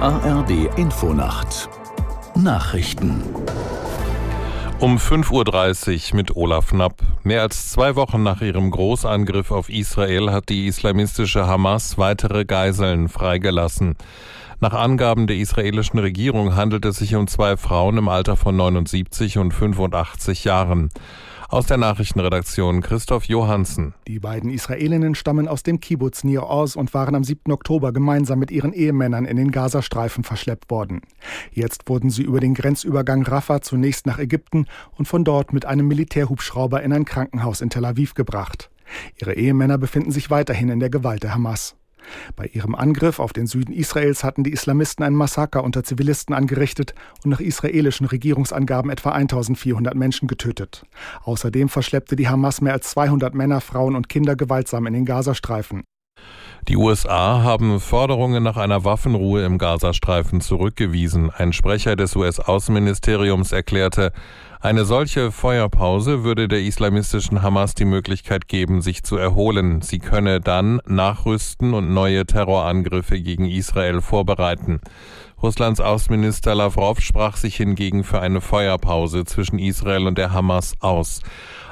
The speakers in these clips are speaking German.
ARD Infonacht Nachrichten um 5.30 Uhr mit Olaf Knapp. Mehr als zwei Wochen nach ihrem Großangriff auf Israel hat die islamistische Hamas weitere Geiseln freigelassen. Nach Angaben der israelischen Regierung handelt es sich um zwei Frauen im Alter von 79 und 85 Jahren. Aus der Nachrichtenredaktion Christoph Johansen. Die beiden Israelinnen stammen aus dem Kibbutz Nir Oz und waren am 7. Oktober gemeinsam mit ihren Ehemännern in den Gazastreifen verschleppt worden. Jetzt wurden sie über den Grenzübergang Rafah zunächst nach Ägypten und von dort mit einem Militärhubschrauber in ein Krankenhaus in Tel Aviv gebracht. Ihre Ehemänner befinden sich weiterhin in der Gewalt der Hamas. Bei ihrem Angriff auf den Süden Israels hatten die Islamisten ein Massaker unter Zivilisten angerichtet und nach israelischen Regierungsangaben etwa 1400 Menschen getötet. Außerdem verschleppte die Hamas mehr als 200 Männer, Frauen und Kinder gewaltsam in den Gazastreifen. Die USA haben Forderungen nach einer Waffenruhe im Gazastreifen zurückgewiesen. Ein Sprecher des US-Außenministeriums erklärte, eine solche Feuerpause würde der islamistischen Hamas die Möglichkeit geben, sich zu erholen. Sie könne dann nachrüsten und neue Terrorangriffe gegen Israel vorbereiten. Russlands Außenminister Lavrov sprach sich hingegen für eine Feuerpause zwischen Israel und der Hamas aus.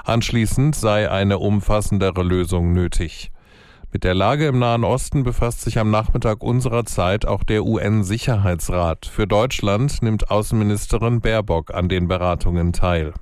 Anschließend sei eine umfassendere Lösung nötig. Mit der Lage im Nahen Osten befasst sich am Nachmittag unserer Zeit auch der UN-Sicherheitsrat. Für Deutschland nimmt Außenministerin Baerbock an den Beratungen teil.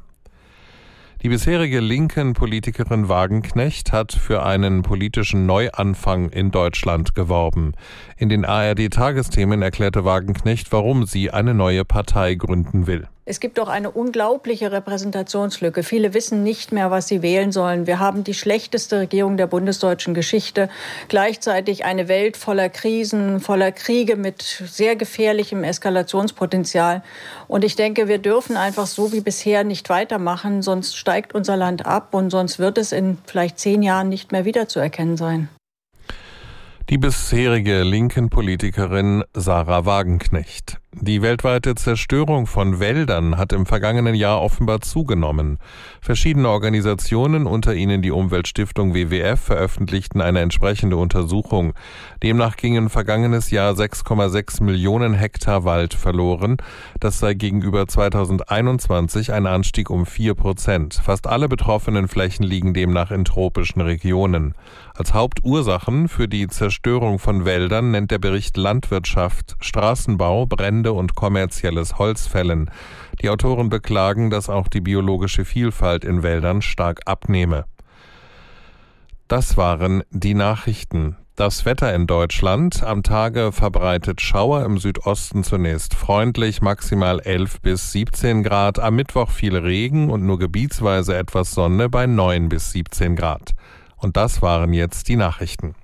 Die bisherige linken Politikerin Wagenknecht hat für einen politischen Neuanfang in Deutschland geworben. In den ARD-Tagesthemen erklärte Wagenknecht, warum sie eine neue Partei gründen will. Es gibt doch eine unglaubliche Repräsentationslücke. Viele wissen nicht mehr, was sie wählen sollen. Wir haben die schlechteste Regierung der bundesdeutschen Geschichte. Gleichzeitig eine Welt voller Krisen, voller Kriege mit sehr gefährlichem Eskalationspotenzial. Und ich denke, wir dürfen einfach so wie bisher nicht weitermachen, sonst steigt unser Land ab und sonst wird es in vielleicht zehn Jahren nicht mehr wiederzuerkennen sein. Die bisherige linken Politikerin Sarah Wagenknecht. Die weltweite Zerstörung von Wäldern hat im vergangenen Jahr offenbar zugenommen. Verschiedene Organisationen, unter ihnen die Umweltstiftung WWF, veröffentlichten eine entsprechende Untersuchung. Demnach gingen vergangenes Jahr 6,6 Millionen Hektar Wald verloren. Das sei gegenüber 2021 ein Anstieg um vier Prozent. Fast alle betroffenen Flächen liegen demnach in tropischen Regionen. Als Hauptursachen für die Zerstörung von Wäldern nennt der Bericht Landwirtschaft, Straßenbau, Brände Gelände und kommerzielles Holzfällen. Die Autoren beklagen, dass auch die biologische Vielfalt in Wäldern stark abnehme. Das waren die Nachrichten. Das Wetter in Deutschland. Am Tage verbreitet Schauer im Südosten zunächst freundlich, maximal 11 bis 17 Grad. Am Mittwoch viel Regen und nur gebietsweise etwas Sonne bei 9 bis 17 Grad. Und das waren jetzt die Nachrichten.